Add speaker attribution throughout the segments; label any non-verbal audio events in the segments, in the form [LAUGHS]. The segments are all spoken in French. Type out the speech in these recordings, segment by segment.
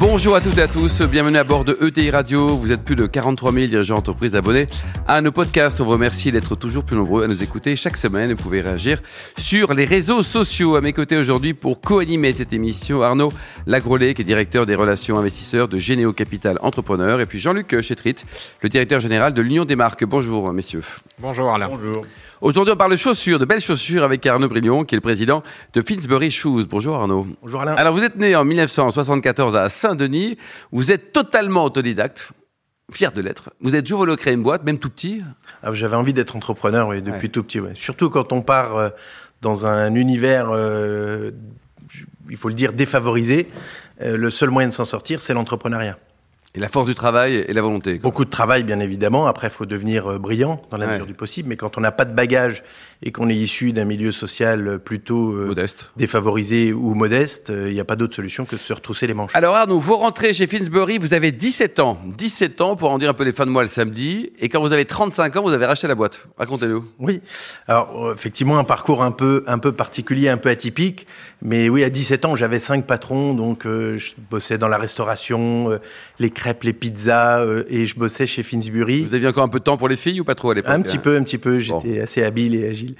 Speaker 1: Bonjour à toutes et à tous, bienvenue à bord de ETI Radio. Vous êtes plus de 43 000 dirigeants d'entreprise abonnés à nos podcasts. On vous remercie d'être toujours plus nombreux à nous écouter chaque semaine. Vous pouvez réagir sur les réseaux sociaux. À mes côtés aujourd'hui pour co-animer cette émission, Arnaud Lagrolet, qui est directeur des relations investisseurs de Généo Capital Entrepreneur, et puis Jean-Luc Chetrit, le directeur général de l'Union des marques. Bonjour messieurs.
Speaker 2: Bonjour Alain. Bonjour.
Speaker 1: Aujourd'hui, on parle de chaussures, de belles chaussures avec Arnaud Brillon, qui est le président de Finsbury Shoes. Bonjour Arnaud.
Speaker 3: Bonjour Alain.
Speaker 1: Alors, vous êtes né en 1974 à Saint-Denis. Vous êtes totalement autodidacte. Fier de l'être. Vous êtes toujours voulu créer une boîte, même tout petit
Speaker 3: ah, J'avais envie d'être entrepreneur oui, depuis tout petit. Surtout quand on part euh, dans un univers, euh, il faut le dire, défavorisé. Euh, le seul moyen de s'en sortir, c'est l'entrepreneuriat.
Speaker 1: Et la force du travail et la volonté.
Speaker 3: Beaucoup de travail, bien évidemment. Après, il faut devenir euh, brillant dans la mesure du possible. Mais quand on n'a pas de bagage et qu'on est issu d'un milieu social plutôt euh,
Speaker 1: modeste.
Speaker 3: défavorisé ou modeste, euh, il n'y a pas d'autre solution que de se retrousser les manches.
Speaker 1: Alors Arnaud, vous rentrez chez Finsbury, vous avez 17 ans. 17 ans pour en dire un peu les fins de mois le samedi. Et quand vous avez 35 ans, vous avez racheté la boîte. Racontez-nous.
Speaker 3: Oui. Alors effectivement, un parcours un peu, un peu particulier, un peu atypique. Mais oui, à 17 ans, j'avais cinq patrons. Donc je bossais dans la restauration, les crêpes, les pizzas, et je bossais chez Finsbury.
Speaker 1: Vous aviez encore un peu de temps pour les filles ou pas trop à l'époque
Speaker 3: Un petit peu, un petit peu. J'étais assez habile et agile.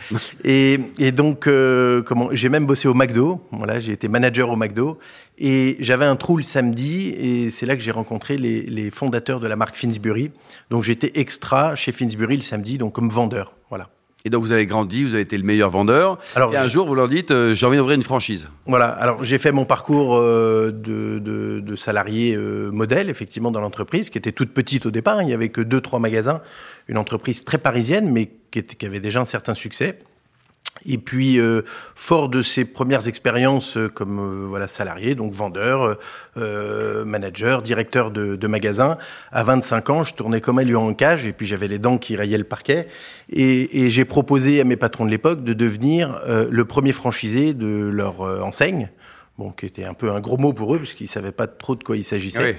Speaker 3: Et, et, donc, euh, comment J'ai même bossé au McDo. Voilà, j'ai été manager au McDo. Et j'avais un trou le samedi, et c'est là que j'ai rencontré les, les, fondateurs de la marque Finsbury. Donc, j'étais extra chez Finsbury le samedi, donc comme vendeur. Voilà.
Speaker 1: Et donc vous avez grandi, vous avez été le meilleur vendeur. Alors, et un jour, vous leur dites, euh, j'ai envie d'ouvrir une franchise.
Speaker 3: Voilà. Alors j'ai fait mon parcours euh, de, de, de, salarié euh, modèle, effectivement, dans l'entreprise, qui était toute petite au départ. Il n'y avait que deux, trois magasins. Une entreprise très parisienne, mais qui, était, qui avait déjà un certain succès. Et puis, euh, fort de ses premières expériences euh, comme euh, voilà salarié, donc vendeur, euh, manager, directeur de, de, magasin, à 25 ans, je tournais comme un lion en cage, et puis j'avais les dents qui rayaient le parquet. Et, et j'ai proposé à mes patrons de l'époque de devenir le premier franchisé de leur enseigne, bon, qui était un peu un gros mot pour eux, puisqu'ils savaient pas trop de quoi il s'agissait. Ah oui.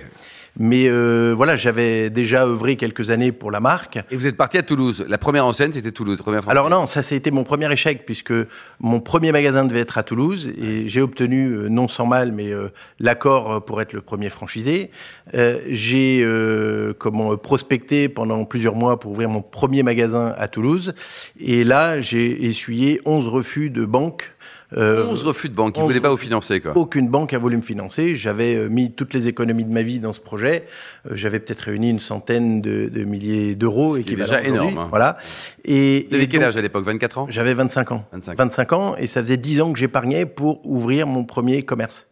Speaker 3: Mais euh, voilà, j'avais déjà œuvré quelques années pour la marque.
Speaker 1: Et vous êtes parti à Toulouse. La première enseigne, c'était Toulouse. Première
Speaker 3: Alors non, ça, été mon premier échec, puisque mon premier magasin devait être à Toulouse, et j'ai obtenu, euh, non sans mal, mais euh, l'accord pour être le premier franchisé. Euh, j'ai euh, comment prospecté pendant plusieurs mois pour ouvrir mon premier magasin à Toulouse, et là, j'ai essuyé 11 refus de banques
Speaker 1: euh, 11 refus de banque, ils ne voulaient pas vous financer quoi.
Speaker 3: Aucune banque a voulu me financer. J'avais euh, mis toutes les économies de ma vie dans ce projet. Euh, J'avais peut-être réuni une centaine de, de milliers d'euros.
Speaker 1: Ce qui est déjà énorme. Hein.
Speaker 3: Voilà.
Speaker 1: Et, Vous avez quel âge à l'époque? 24 ans?
Speaker 3: J'avais 25 ans. 25. 25 ans, et ça faisait 10 ans que j'épargnais pour ouvrir mon premier commerce.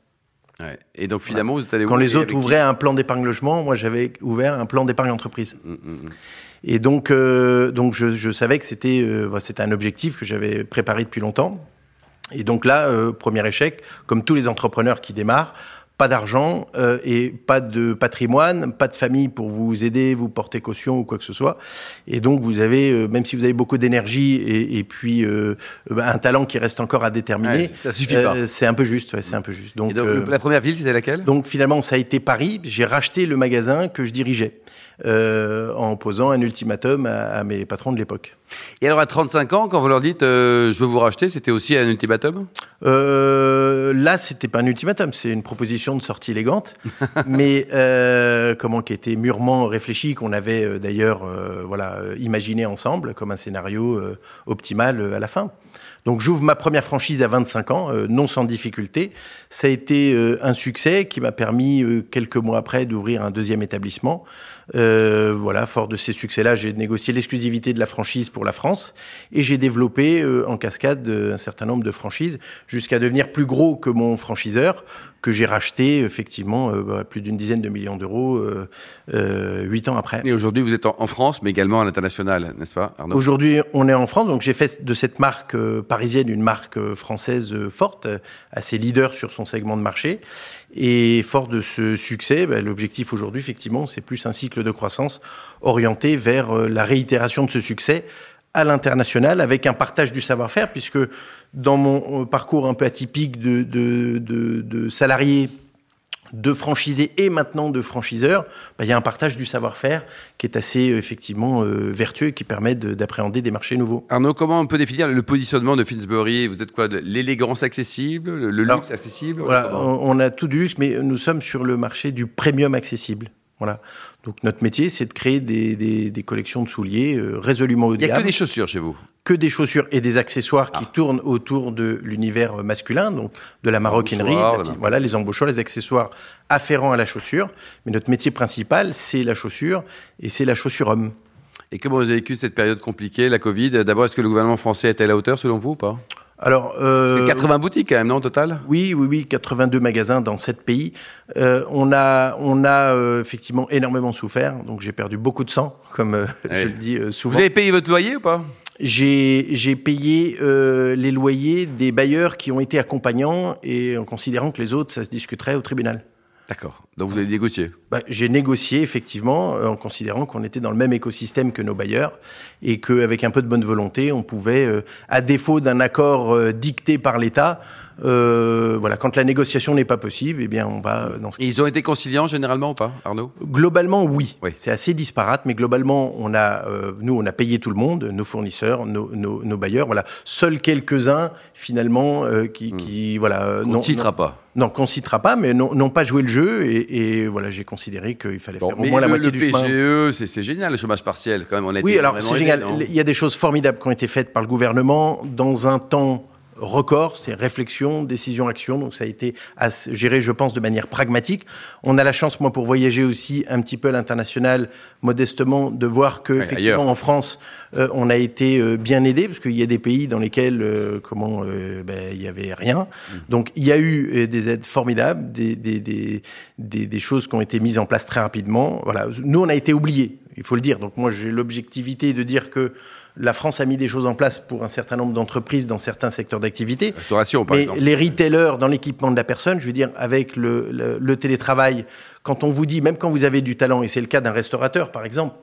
Speaker 1: Ouais. Et donc finalement, voilà. vous êtes allé
Speaker 3: Quand les autres ouvraient un plan d'épargne logement, moi j'avais ouvert un plan d'épargne entreprise. Mmh, mmh. Et donc, euh, donc je, je, savais que c'était euh, c'était un objectif que j'avais préparé depuis longtemps. Et donc là, euh, premier échec, comme tous les entrepreneurs qui démarrent, pas d'argent euh, et pas de patrimoine, pas de famille pour vous aider, vous porter caution ou quoi que ce soit. Et donc vous avez, euh, même si vous avez beaucoup d'énergie et, et, puis euh, un talent qui reste encore à déterminer,
Speaker 1: ouais, ça suffit pas.
Speaker 3: C'est un peu juste, ouais, c'est un peu juste.
Speaker 1: Donc, donc la première ville, c'était laquelle?
Speaker 3: Donc finalement, ça a été Paris. J'ai racheté le magasin que je dirigeais. Euh, en posant un ultimatum à, à mes patrons de l'époque.
Speaker 1: Et alors à 35 ans, quand vous leur dites euh, je veux vous racheter, c'était aussi un ultimatum?
Speaker 3: Euh, Là, c'était pas un ultimatum, c'est une proposition de sortie élégante, [LAUGHS] mais euh, comment qui était mûrement réfléchie, qu'on avait euh, d'ailleurs euh, voilà imaginé ensemble comme un scénario optimal à la fin. Donc j'ouvre ma première franchise à 25 ans, euh, non sans difficulté. Ça a été euh, un succès qui m'a permis euh, quelques mois après d'ouvrir un deuxième établissement. Voilà, fort de ces succès-là, j'ai négocié l'exclusivité de la franchise pour la France et j'ai développé en cascade un certain nombre de franchises jusqu'à devenir plus gros que mon franchiseur que j'ai racheté effectivement euh, plus d'une dizaine de millions d'euros euh, euh, huit ans après.
Speaker 1: Et aujourd'hui, vous êtes en, France, mais également à l'international, n'est-ce pas, Arnaud?
Speaker 3: Aujourd'hui, on est en France, donc j'ai fait de cette marque parisienne une marque française forte, assez leader sur son segment de marché. Et fort de ce succès, bah, l'objectif aujourd'hui, effectivement, c'est plus un cycle de croissance orienté vers la réitération de ce succès à l'international avec un partage du savoir-faire, puisque dans mon parcours un peu atypique de, de, de, de salarié de franchisés et maintenant de franchiseurs, bah, il y a un partage du savoir-faire qui est assez euh, effectivement euh, vertueux et qui permet d'appréhender des marchés nouveaux.
Speaker 1: Arnaud, comment on peut définir le positionnement de Finsbury? Vous êtes quoi? L'élégance accessible, le, luxe accessible?
Speaker 3: voilà, on, a tout du luxe, mais nous sommes sur le marché du premium accessible. Voilà. Donc notre métier, c'est de créer des, des, collections de souliers euh, résolument haut de
Speaker 1: gamme.
Speaker 3: Il n'y
Speaker 1: a que des chaussures chez vous
Speaker 3: que des chaussures et des accessoires qui ah. tournent autour de l'univers masculin, donc de la maroquinerie, voilà, les embauchoirs, les accessoires afférents à la chaussure. Mais notre métier principal, c'est la chaussure et c'est la chaussure homme.
Speaker 1: Et comment vous avez vécu cette période compliquée, la Covid? D'abord, est-ce que le gouvernement français était à la hauteur selon vous ou pas?
Speaker 3: Alors,
Speaker 1: euh, 80 boutiques quand même, non, au total?
Speaker 3: Oui, oui, oui, 82 magasins dans 7 pays. Euh, on a, on a euh, effectivement énormément souffert, donc j'ai perdu beaucoup de sang, comme euh, je le dis euh, souvent.
Speaker 1: Vous avez payé votre loyer ou pas?
Speaker 3: J'ai payé euh, les loyers des bailleurs qui ont été accompagnants et en considérant que les autres, ça se discuterait au tribunal.
Speaker 1: D'accord. Donc vous avez négocié
Speaker 3: bah, J'ai négocié effectivement euh, en considérant qu'on était dans le même écosystème que nos bailleurs et qu'avec un peu de bonne volonté, on pouvait, euh, à défaut d'un accord euh, dicté par l'État, euh, voilà, quand la négociation n'est pas possible, eh bien, on va dans ce.
Speaker 1: Et ils ont été conciliants généralement ou pas, Arnaud?
Speaker 3: Globalement, oui. C'est assez disparate, mais globalement, on a, euh, nous, on a payé tout le monde, nos fournisseurs, nos, nos, nos bailleurs. Voilà, seuls quelques-uns finalement euh, qui, hmm. qui, voilà,
Speaker 1: on ne citera pas.
Speaker 3: Non, qu'on citera pas, mais n'ont pas joué le jeu. Et, et voilà, j'ai considéré qu'il fallait faire au moins la moitié
Speaker 1: du. Le PGE, c'est génial, le chômage partiel, quand même. On a
Speaker 3: oui, alors c'est génial. Il y a des choses formidables qui ont été faites par le gouvernement dans un temps record, c'est réflexion, décision, action. Donc ça a été géré, je pense, de manière pragmatique. On a la chance, moi, pour voyager aussi un petit peu à l'international, modestement, de voir que effectivement en France, euh, on a été euh, bien aidé, parce qu'il y a des pays dans lesquels, euh, comment, ben, il y avait rien. Mmh. Donc il y a eu des aides formidables, des, des, des, des, choses qui ont été mises en place très rapidement. Voilà, nous on a été oubliés, il faut le dire. Donc moi j'ai l'objectivité de dire que la France a mis des choses en place pour un certain nombre d'entreprises dans certains secteurs d'activité.
Speaker 1: Restauration, par
Speaker 3: Mais les retailers dans l'équipement de la personne, je veux dire, avec le, télétravail, quand on vous dit, même quand vous avez du talent, et c'est le cas d'un restaurateur, par exemple,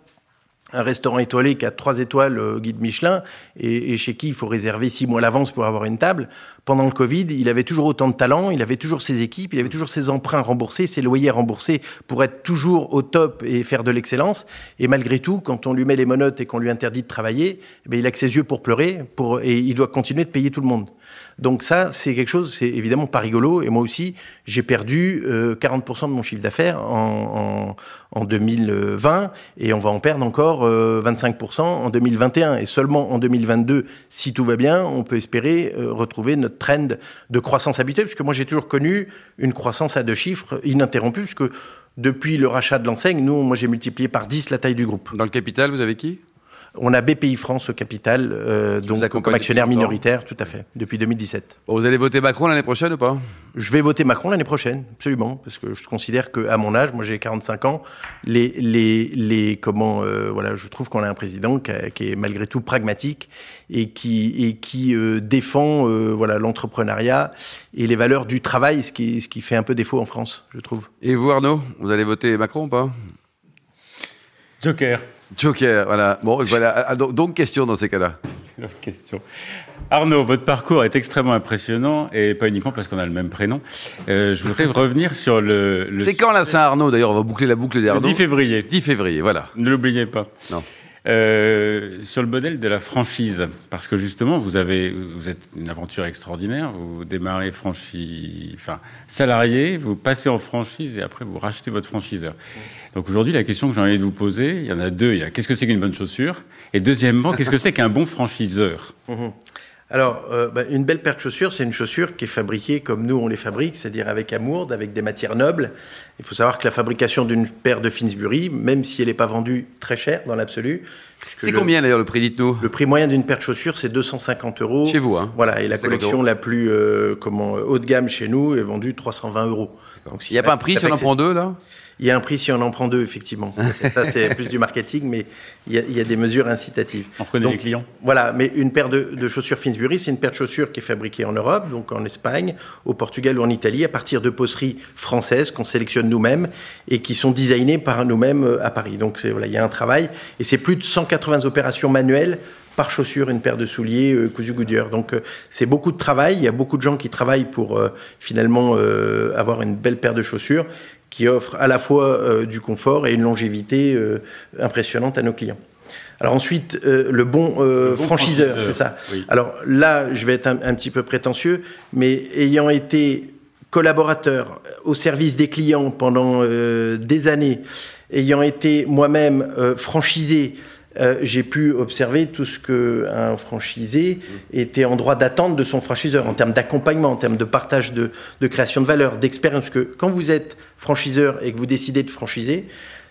Speaker 3: un restaurant étoilé qui a trois étoiles euh, guide Michelin et, chez qui il faut réserver six mois à l'avance pour avoir une table. Pendant le Covid, il avait toujours autant de talent, il avait toujours ses équipes, il avait toujours ses emprunts remboursés, ses loyers remboursés pour être toujours au top et faire de l'excellence. Et malgré tout, quand on lui met les monotes et qu'on lui interdit de travailler, eh il a que ses yeux pour pleurer pour, et il doit continuer de payer tout le monde. Donc ça, c'est quelque chose, c'est évidemment pas rigolo. Et moi aussi, j'ai perdu 40% euh, de mon chiffre d'affaires en, en, 2020 et on va en perdre encore 25% euh, en 2021. Et seulement en 2022, si tout va bien, on peut espérer euh, retrouver notre trend de croissance habituelle, puisque moi j'ai toujours connu une croissance à deux chiffres ininterrompue, puisque depuis le rachat de l'enseigne, nous, moi j'ai multiplié par 10 la taille du groupe.
Speaker 1: Dans le capital, vous avez qui?
Speaker 3: On a BPI France au capital, euh, donc comme actionnaire minoritaire, tout à fait, depuis 2017.
Speaker 1: vous allez voter Macron l'année prochaine ou pas?
Speaker 3: Je vais voter Macron l'année prochaine, absolument, parce que je considère qu'à mon âge, moi j'ai 45 ans, les, les, les comment, euh, voilà, je trouve qu'on a un président qui, est malgré tout pragmatique et qui, et qui euh, défend, euh, voilà, l'entrepreneuriat et les valeurs du travail, ce qui, ce qui fait un peu défaut en France, je trouve.
Speaker 1: Et vous Arnaud, vous allez voter Macron ou pas?
Speaker 2: Joker.
Speaker 1: Joker, voilà. Bon, voilà. Ah, donc, question dans ces cas-là.
Speaker 2: question. Arnaud, votre parcours est extrêmement impressionnant et pas uniquement parce qu'on a le même prénom. Euh, je voudrais [LAUGHS] revenir sur le.
Speaker 1: C'est quand la Saint-Arnaud D'ailleurs, on va boucler la boucle d'Arnaud.
Speaker 2: 10 février.
Speaker 1: 10 février, voilà.
Speaker 2: Ne l'oubliez pas.
Speaker 1: Non.
Speaker 2: Euh, sur le modèle de la franchise, parce que justement, vous avez, vous êtes une aventure extraordinaire. Vous démarrez franchise, enfin salarié, vous passez en franchise et après vous rachetez votre franchiseur. Donc aujourd'hui, la question que j'ai envie de vous poser, il y en a deux. Il y a qu'est-ce que c'est qu'une bonne chaussure Et deuxièmement, qu'est-ce que c'est qu'un bon franchiseur?
Speaker 3: Mhm. Alors, euh, bah, une belle paire de chaussures, c'est une chaussure qui est fabriquée comme nous on les fabrique, c'est-à-dire avec amour, avec des matières nobles. Il faut savoir que la fabrication d'une paire de Finsbury, même si elle n'est pas vendue très cher dans l'absolu.
Speaker 1: C'est combien d'ailleurs le prix dites-nous?
Speaker 3: Le prix moyen d'une paire de chaussures, c'est 250 euros.
Speaker 1: Chez vous, hein
Speaker 3: Voilà, et la collection la plus euh, comment, haut de gamme chez nous est vendue 320 euros.
Speaker 1: Donc, il n'y a pas un prix si on en prend deux là?
Speaker 3: Il y a un prix si on en prend deux, effectivement. Ça, c'est plus du marketing, mais il y, a, des mesures incitatives.
Speaker 2: On reconnaît les clients.
Speaker 3: Voilà, mais une paire de, chaussures Finsbury, c'est une paire de chaussures qui est fabriquée en Europe, donc en Espagne, au Portugal ou en Italie, à partir de poseries françaises qu'on sélectionne nous-mêmes et qui sont designées par nous-mêmes euh, à Paris. Donc voilà, il y a un travail, et c'est plus de 180 opérations manuelles par chaussure une paire de souliers euh, cousu Goodyear. Donc euh, c'est beaucoup de travail. Il y a beaucoup de gens qui travaillent pour euh, finalement euh, avoir une belle paire de chaussures qui offre à la fois euh, du confort et une longévité euh, impressionnante à nos clients. Alors ensuite, euh, le bon, euh,
Speaker 2: Le bon
Speaker 3: franchiseur,
Speaker 2: franchiseur,
Speaker 3: c'est ça.
Speaker 2: oui.
Speaker 3: Alors là, je vais être un, un petit peu prétentieux, mais ayant été collaborateur au service des clients pendant euh, des années, ayant été moi-même euh, franchisé, euh, j'ai pu observer tout ce que un franchisé était en droit d'attendre de son franchiseur en termes d'accompagnement, en termes de partage de, création de valeur, d'expérience. Que quand vous êtes franchiseur et que vous décidez de franchiser,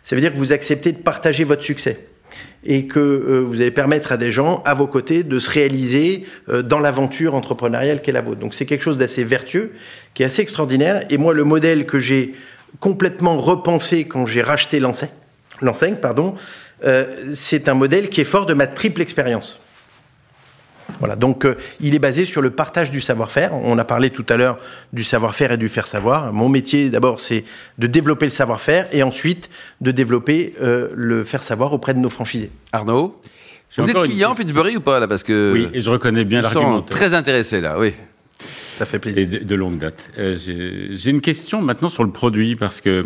Speaker 3: ça veut dire que vous acceptez de partager votre succès et que euh, vous allez permettre à des gens à vos côtés de se réaliser euh, dans l'aventure entrepreneuriale qu'est la vôtre. Donc c'est quelque chose d'assez vertueux, qui est assez extraordinaire. Et moi, le modèle que j'ai complètement repensé quand j'ai racheté l'enseigne, l'enseigne, pardon, euh, c'est un modèle qui est fort de ma triple expérience. Voilà, donc euh, il est basé sur le partage du savoir-faire. On a parlé tout à l'heure du savoir-faire et du faire savoir. Mon métier, d'abord, c'est de développer le savoir-faire et ensuite de développer euh, le faire savoir auprès de nos franchisés.
Speaker 1: Arnaud
Speaker 2: J'ai
Speaker 1: Vous êtes client
Speaker 2: question.
Speaker 1: Fitzbury ou pas là Parce que
Speaker 2: Oui, et je reconnais bien l'argumentaire.
Speaker 1: très intéressé là, oui.
Speaker 3: Ça fait
Speaker 2: Et
Speaker 3: plaisir.
Speaker 2: de, de longue date. Euh, J'ai j'ai une question maintenant sur le produit, parce que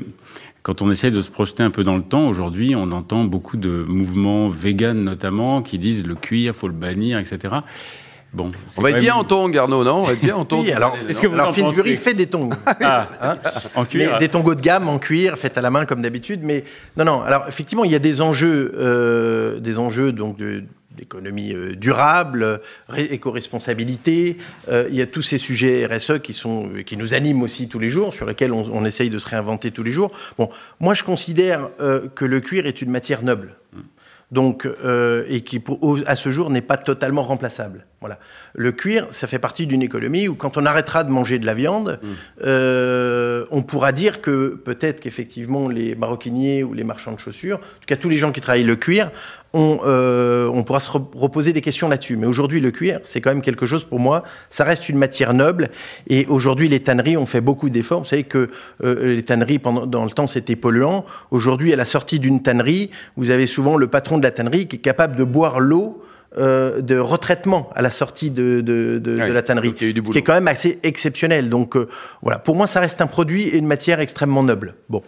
Speaker 2: quand on essaye de se projeter un peu dans le temps, aujourd'hui, on entend beaucoup de mouvements véganes notamment qui disent le cuir, faut le bannir, etc. Bon,
Speaker 1: On va être bien
Speaker 2: même-
Speaker 1: en tongs, Arnaud, non? On va être bien en [LAUGHS] tongs.
Speaker 3: Oui, alors,
Speaker 2: Est-ce que vous
Speaker 3: alors
Speaker 2: en
Speaker 3: Finsbury
Speaker 2: pensez
Speaker 3: fait des tongs. [LAUGHS]
Speaker 2: Ah,
Speaker 3: Hein?
Speaker 2: En
Speaker 3: Mais
Speaker 2: cuir.
Speaker 3: des tongos de gamme en cuir, faits à la main comme d'habitude. Mais non, non. Alors effectivement, il y a des enjeux, euh, des enjeux donc de d'économie euh, durable, éco-responsabilité. Euh, il y a tous ces sujets RSE qui sont euh, qui nous animent aussi tous les jours, sur lesquels on, on essaye de se réinventer tous les jours. Bon, moi je considère euh, que le cuir est une matière noble. Donc, euh, et qui pour, à ce jour n'est pas totalement remplaçable. Voilà. Le cuir, ça fait partie d'une économie où quand on arrêtera de manger de la viande, euh, on pourra dire que peut-être qu'effectivement les maroquiniers ou les marchands de chaussures, en tout cas tous les gens qui travaillent le cuir, on, euh, on pourra se re- reposer des questions là-dessus. Mais aujourd'hui, le cuir, c'est quand même quelque chose pour moi. Ça reste une matière noble. Et aujourd'hui, les tanneries ont fait beaucoup d'efforts. Vous savez que euh, les tanneries, pendant dans le temps, c'était polluant. Aujourd'hui, à la sortie d'une tannerie, vous avez souvent le patron de la tannerie qui est capable de boire l'eau euh, de retraitement à la sortie de, de, de,
Speaker 1: Ouais,
Speaker 3: de la tannerie. Ce qui est quand même assez exceptionnel. Donc euh, voilà, pour moi, ça reste un produit et une matière extrêmement noble. Bon.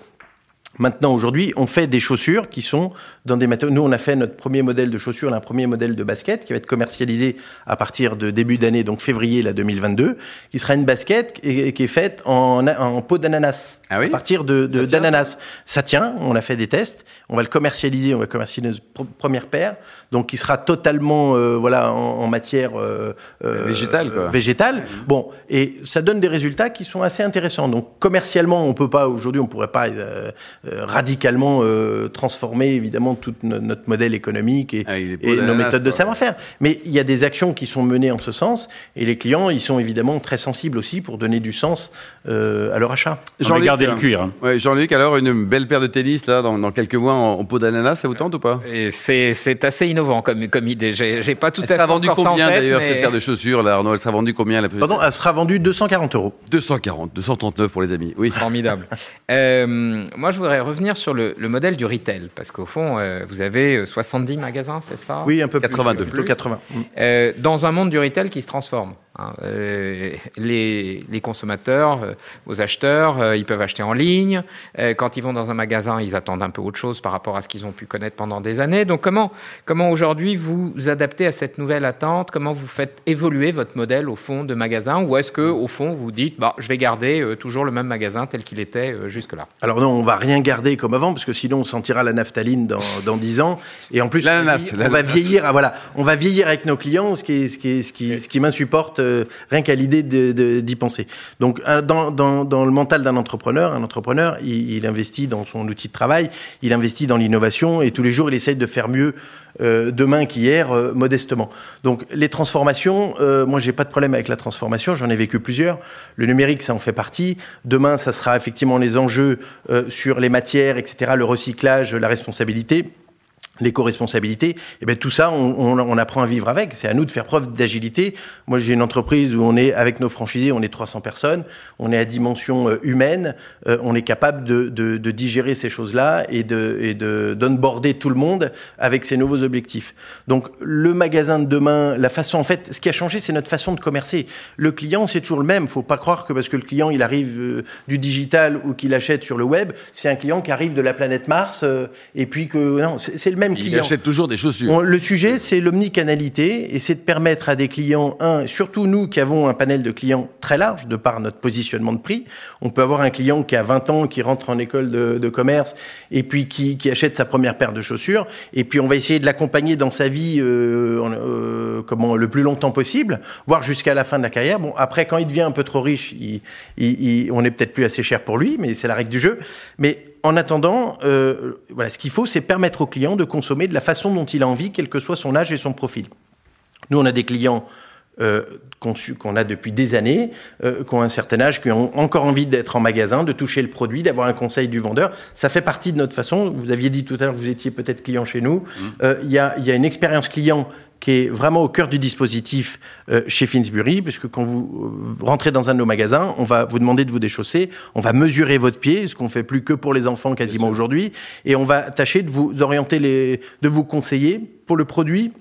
Speaker 3: Maintenant, aujourd'hui, on fait des chaussures qui sont dans des matériaux. Nous, on a fait notre premier modèle de chaussures, un premier modèle de basket qui va être commercialisé à partir de début d'année, donc février là, 2022, qui sera une basket qui est, qui est faite en, en peau d'ananas.
Speaker 1: Ah oui
Speaker 3: à partir de, de-
Speaker 1: Ça tient,
Speaker 3: d'ananas. Ça tient, on a fait des tests, on va le commercialiser, on va commercialiser notre pr- première paire, donc qui sera totalement euh, voilà, en, en matière euh, euh,
Speaker 1: Végétale, quoi.
Speaker 3: végétale. Bon, et ça donne des résultats qui sont assez intéressants. Donc commercialement, on peut pas aujourd'hui, on pourrait pas euh, radicalement euh, transformer évidemment tout no- notre modèle économique et,
Speaker 1: peaux
Speaker 3: et nos méthodes de savoir-faire. Mais il y a des actions qui sont menées en ce sens, et les clients, ils sont évidemment très sensibles aussi pour donner du sens euh, à leur achat.
Speaker 1: Jean-Luc,
Speaker 2: le
Speaker 1: hein.
Speaker 2: cuir. hein.
Speaker 1: Ouais, Jean-Luc, alors une belle paire de tennis là dans, dans quelques mois en, en peau d'ananas, ça vous tente ou pas?
Speaker 4: C'est assez innovant comme, comme idée. J'ai j'ai pas tout
Speaker 1: Elle
Speaker 4: à fait
Speaker 1: sera vendue combien d'ailleurs
Speaker 4: mais-
Speaker 1: cette paire de chaussures là, Arnaud? Elle sera vendue combien la plus
Speaker 3: Pardon, elle sera vendue 240 euros.
Speaker 1: 240, 239 pour les amis. Oui.
Speaker 4: Formidable. [LAUGHS] Euh, moi, je voudrais revenir sur le, le modèle du retail, parce qu'au fond, euh, vous avez euh, 70 magasins, c'est ça?
Speaker 3: Oui, un peu
Speaker 1: 82
Speaker 3: plus. Plutôt 80. Mm.
Speaker 4: Euh, dans un monde du retail qui se transforme. Hein. Euh, les, les consommateurs, euh, vos acheteurs, euh, ils peuvent acheter en ligne. Quand ils vont dans un magasin, ils attendent un peu autre chose par rapport à ce qu'ils ont pu connaître pendant des années. Donc comment, comment aujourd'hui vous adaptez à cette nouvelle attente? Comment vous faites évoluer votre modèle au fond de magasin? Ou est-ce que au fond vous dites, bah, je vais garder toujours le même magasin tel qu'il était jusque-là?
Speaker 3: Alors non, on va rien garder comme avant parce que sinon on sentira la naphtaline dans, dans 10 ans et en plus on va vieillir. Ah, voilà, on va vieillir avec nos clients, ce qui est, ce qui est, ce qui, ce qui m'insupporte euh, rien qu'à l'idée d'y penser. Donc un- dans, le mental d'un entrepreneur, un entrepreneur, il, investit dans son outil de travail, il investit dans l'innovation et tous les jours il essaye de faire mieux euh, demain qu'hier, euh, modestement. Donc les transformations, euh, moi j'ai pas de problème avec la transformation, j'en ai vécu plusieurs. Le numérique, ça en fait partie. Demain, ça sera effectivement les enjeux euh, sur les matières, etc., le recyclage, la responsabilité. L'éco-responsabilité, et bien tout ça, on, on, on, apprend à vivre avec. C'est à nous de faire preuve d'agilité. Moi, j'ai une entreprise où on est avec nos franchisés, on est 300 personnes, on est à dimension euh, humaine, euh, on est capable de, de, de digérer ces choses-là et de et de tout le monde avec ces nouveaux objectifs. Donc, le magasin de demain, la façon, en fait, ce qui a changé, c'est notre façon de commercer. Le client, c'est toujours le même. Faut pas croire que parce que le client, il arrive euh, du digital ou qu'il achète sur le web, c'est un client qui arrive de la planète Mars euh, et puis que non, c'est le même
Speaker 1: Il
Speaker 3: client.
Speaker 1: achète toujours des chaussures.
Speaker 3: On- le sujet, c'est l'omnicanalité et c'est de permettre à des clients, un, surtout nous qui avons un panel de clients très large de par notre positionnement de prix. On peut avoir un client qui a 20 ans, qui rentre en école de, de commerce et puis qui, qui achète sa première paire de chaussures. Et puis on va essayer de l'accompagner dans sa vie euh, euh, comment, le plus longtemps possible, voire jusqu'à la fin de la carrière. Bon, après, quand il devient un peu trop riche, il, il- il- on n'est peut-être plus assez cher pour lui, mais c'est la règle du jeu. Mais en attendant, euh, voilà, ce qu'il faut, c'est permettre au client de consommer de la façon dont il a envie, quel que soit son âge et son profil. Nous, on a des clients euh, qu'on a depuis des années, euh, qui ont un certain âge, qui ont encore envie d'être en magasin, de toucher le produit, d'avoir un conseil du vendeur. Ça fait partie de notre façon. Vous aviez dit tout à l'heure que vous étiez peut-être client chez nous. Euh, Il y, a, il y a une expérience client qui est vraiment au cœur du dispositif euh, chez Finsbury, puisque quand vous euh, rentrez dans un de nos magasins, on va vous demander de vous déchausser, on va mesurer votre pied, ce qu'on fait plus que pour les enfants quasiment aujourd'hui, et on va tâcher de vous orienter, les, de vous conseiller pour le produit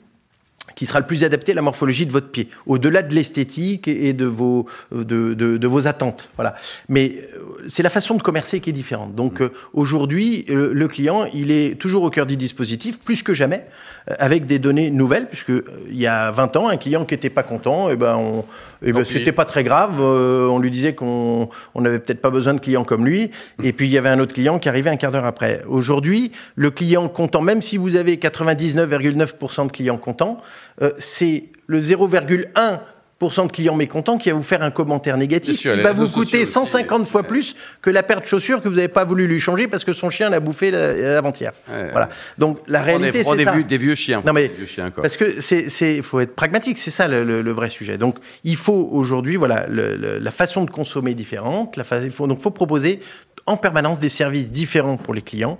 Speaker 3: qui sera le plus adapté à la morphologie de votre pied, au-delà de l'esthétique et de vos, de, de, de vos attentes. Voilà. Mais euh, c'est la façon de commercer qui est différente. Donc euh, aujourd'hui, le, client, il est toujours au cœur du dispositif, plus que jamais, euh, avec des données nouvelles, puisque euh, il y a 20 ans, un client qui était pas content, et ben, on, eh ben, c'était pas très grave. euh, on lui disait qu'on on n'avait peut-être pas besoin de clients comme lui. Et puis il y avait un autre client qui arrivait un quart d'heure après. Aujourd'hui, le client content, même si vous avez 99,9% de clients contents, euh, c'est le 0,1% de clients mécontents qui va vous faire un commentaire négatif.
Speaker 1: Sûr,
Speaker 3: Il
Speaker 1: les
Speaker 3: va vous coûter
Speaker 1: sociaux aussi.
Speaker 3: 150 fois plus que la paire de chaussures que vous n'avez pas voulu lui changer parce que son chien l'a bouffé la- avant-hier.
Speaker 1: Ouais,
Speaker 3: voilà. Donc la réalité, c'est
Speaker 1: des,
Speaker 3: ça.
Speaker 1: vieux, des vieux chiens.
Speaker 3: Non, mais
Speaker 1: Des vieux chiens, quoi.
Speaker 3: Parce que c'est, faut être pragmatique, c'est ça le, le- le vrai sujet. Donc, il faut aujourd'hui, voilà, le- la façon de consommer est différente. La fa- il faut, donc, faut proposer en permanence des services différents pour les clients,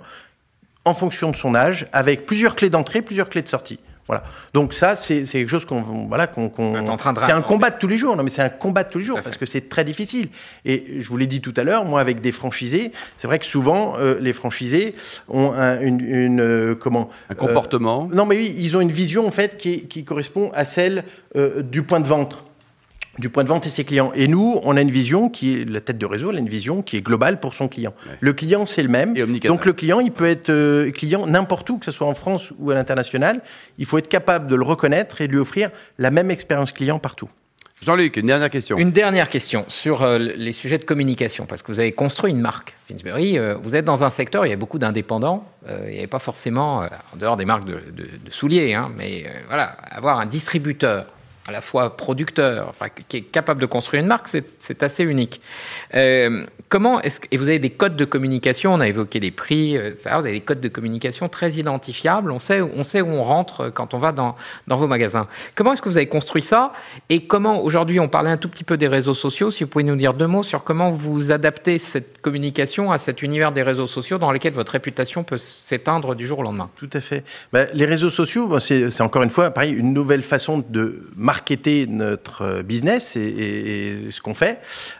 Speaker 3: en fonction de son âge, avec plusieurs clés d'entrée, plusieurs clés de sortie. Voilà. Donc ça, c'est, c'est quelque chose qu'on, voilà, qu'on, qu'on-
Speaker 4: On est en train de
Speaker 3: c'est un combat de tous les jours. Non, mais c'est un combat de tous les jours parce
Speaker 4: fait.
Speaker 3: que c'est très difficile. Et je vous l'ai dit tout à l'heure, moi, avec des franchisés, c'est vrai que souvent, euh, les franchisés ont un- une, une, euh, comment
Speaker 1: Un comportement.
Speaker 3: non, mais oui, ils ont une vision en fait qui, qui correspond à celle euh, du point de vente, du point de vente et ses clients. Et nous, on a une vision qui est la tête de réseau, elle a une vision qui est globale pour son client.
Speaker 1: Ouais.
Speaker 3: Le client, c'est le même. Donc le client, il peut être euh, client n'importe où, que ce soit en France ou à l'international. Il faut être capable de le reconnaître et de lui offrir la même expérience client partout.
Speaker 1: Jean-Luc, une dernière question.
Speaker 4: Une dernière question sur euh, les sujets de communication, parce que vous avez construit une marque, Finsbury. euh, vous êtes dans un secteur, où il y a beaucoup d'indépendants. euh, il n'y avait pas forcément, euh, en dehors des marques de, de- de souliers, hein, mais euh, voilà, avoir un distributeur à la fois producteur, enfin, qui est capable de construire une marque, c'est assez unique. Euh, comment est-ce que, et vous avez des codes de communication, on a évoqué les prix, euh, vous avez des codes de communication très identifiables, on sait, on sait où on rentre euh, quand on va dans, dans vos magasins. Comment est-ce que vous avez construit ça et comment aujourd'hui on parlait un tout petit peu des réseaux sociaux, si vous pouvez nous dire deux mots sur comment vous adaptez cette communication à cet univers des réseaux sociaux dans lequel votre réputation peut s'éteindre du jour au lendemain?
Speaker 3: Tout à fait. Ben, les réseaux sociaux, c'est encore une fois, pareil, une nouvelle façon de marketer notre euh, business et, ce qu'on fait,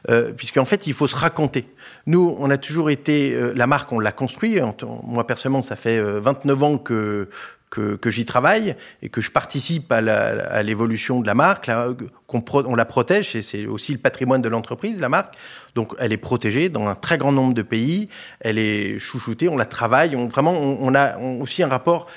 Speaker 3: euh, puisqu'en fait, il faut se raconter. Nous, on a toujours été, euh, la marque, on l'a construit. Moi, personnellement, ça fait euh, 29 ans que que, j'y travaille et que je participe à l'évolution de la marque, qu'on on la protège, c'est aussi le patrimoine de l'entreprise, la marque. Donc, elle est protégée dans un très grand nombre de pays. Elle est chouchoutée, on la travaille. On, vraiment, on, a aussi un rapport.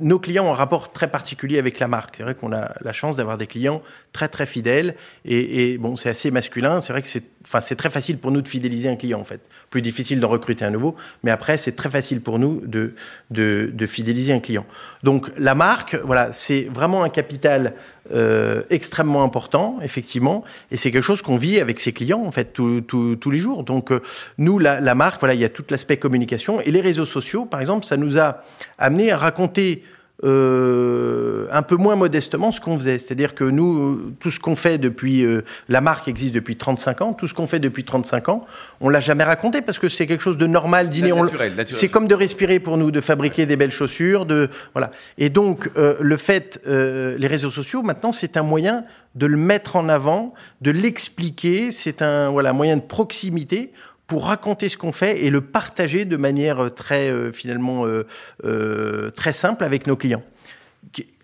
Speaker 3: Nos clients ont un rapport très particulier avec la marque. C'est vrai qu'on a la chance d'avoir des clients très très fidèles. Et, bon, c'est assez masculin. C'est vrai que c'est, enfin, très facile pour nous de fidéliser un client en fait. Plus difficile d'en recruter un nouveau, mais après, c'est très facile pour nous de, de, de fidéliser un client. Donc, la marque, voilà, c'est vraiment un capital euh, extrêmement important, effectivement, et c'est quelque chose qu'on vit avec ses clients en fait tous- les jours. Donc euh, nous, la, la marque, voilà, il y a tout l'aspect communication et les réseaux sociaux, par exemple, ça nous a amené à raconter euh, un peu moins modestement ce qu'on faisait. C'est-à-dire que nous, tout ce qu'on fait depuis, euh, la marque existe depuis 35 ans, tout ce qu'on fait depuis 35 ans, on l'a jamais raconté parce que c'est quelque chose de normal. C'est comme de respirer pour nous, de fabriquer des belles chaussures, de voilà. Et donc euh, le fait, euh, les réseaux sociaux maintenant, c'est un moyen de le mettre en avant, de l'expliquer. C'est un voilà moyen de proximité pour raconter ce qu'on fait et le partager de manière euh, très euh, finalement euh, très simple avec nos clients.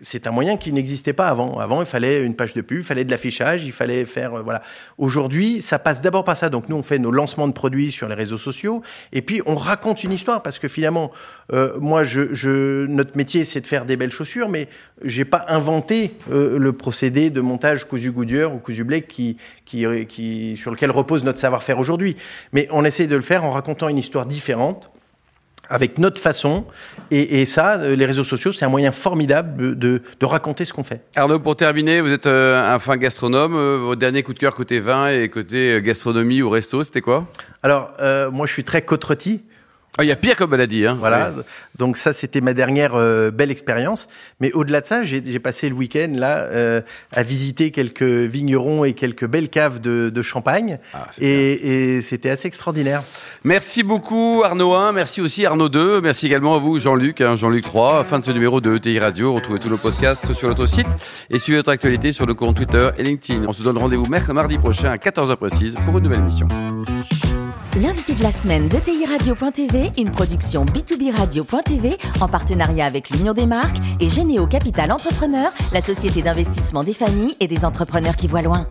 Speaker 3: C'est un moyen qui n'existait pas avant. Avant, il fallait une page de pub, il fallait de l'affichage, il fallait faire euh, voilà. Aujourd'hui, ça passe d'abord par ça. Donc nous, on fait nos lancements de produits sur les réseaux sociaux et puis on raconte une histoire parce que finalement, euh, moi, je, je, notre métier, c'est de faire des belles chaussures, mais j'ai pas inventé euh, le procédé de montage cousu Goodyear ou cousu Blake qui, qui, qui, sur lequel repose notre savoir-faire aujourd'hui. Mais on essaie de le faire en racontant une histoire différente avec notre façon. Et, et ça, euh, les réseaux sociaux, c'est un moyen formidable de, raconter ce qu'on fait.
Speaker 1: Arnaud, pour terminer, vous êtes euh, un fin gastronome. Euh, votre dernier coup de cœur côté vin et côté gastronomie ou resto, c'était quoi?
Speaker 3: Alors, euh, moi, je suis très côte
Speaker 1: Ah, Il y a pire comme maladie. Hein.
Speaker 3: Voilà.
Speaker 1: Ouais.
Speaker 3: Donc ça, c'était ma dernière euh, belle expérience. Mais au-delà de ça, j'ai j'ai passé le week-end là euh, à visiter quelques vignerons et quelques belles caves de, de champagne.
Speaker 1: Ah,
Speaker 3: et et c'était assez extraordinaire.
Speaker 1: Merci beaucoup Arnaud 1, merci aussi Arnaud 2, merci également à vous Jean-Luc, hein, Jean-Luc 3. Fin de ce numéro de ETI Radio. Retrouvez tous nos podcasts sur notre site et suivez notre actualité sur le compte Twitter et LinkedIn. On se donne rendez-vous mercredi mardi prochain à 14h précise pour une nouvelle émission.
Speaker 5: L'invité de la semaine de TI Radio.tv, une production B2B Radio.tv en partenariat avec l'Union des marques et Généo Capital Entrepreneur, la société d'investissement des familles et des entrepreneurs qui voient loin.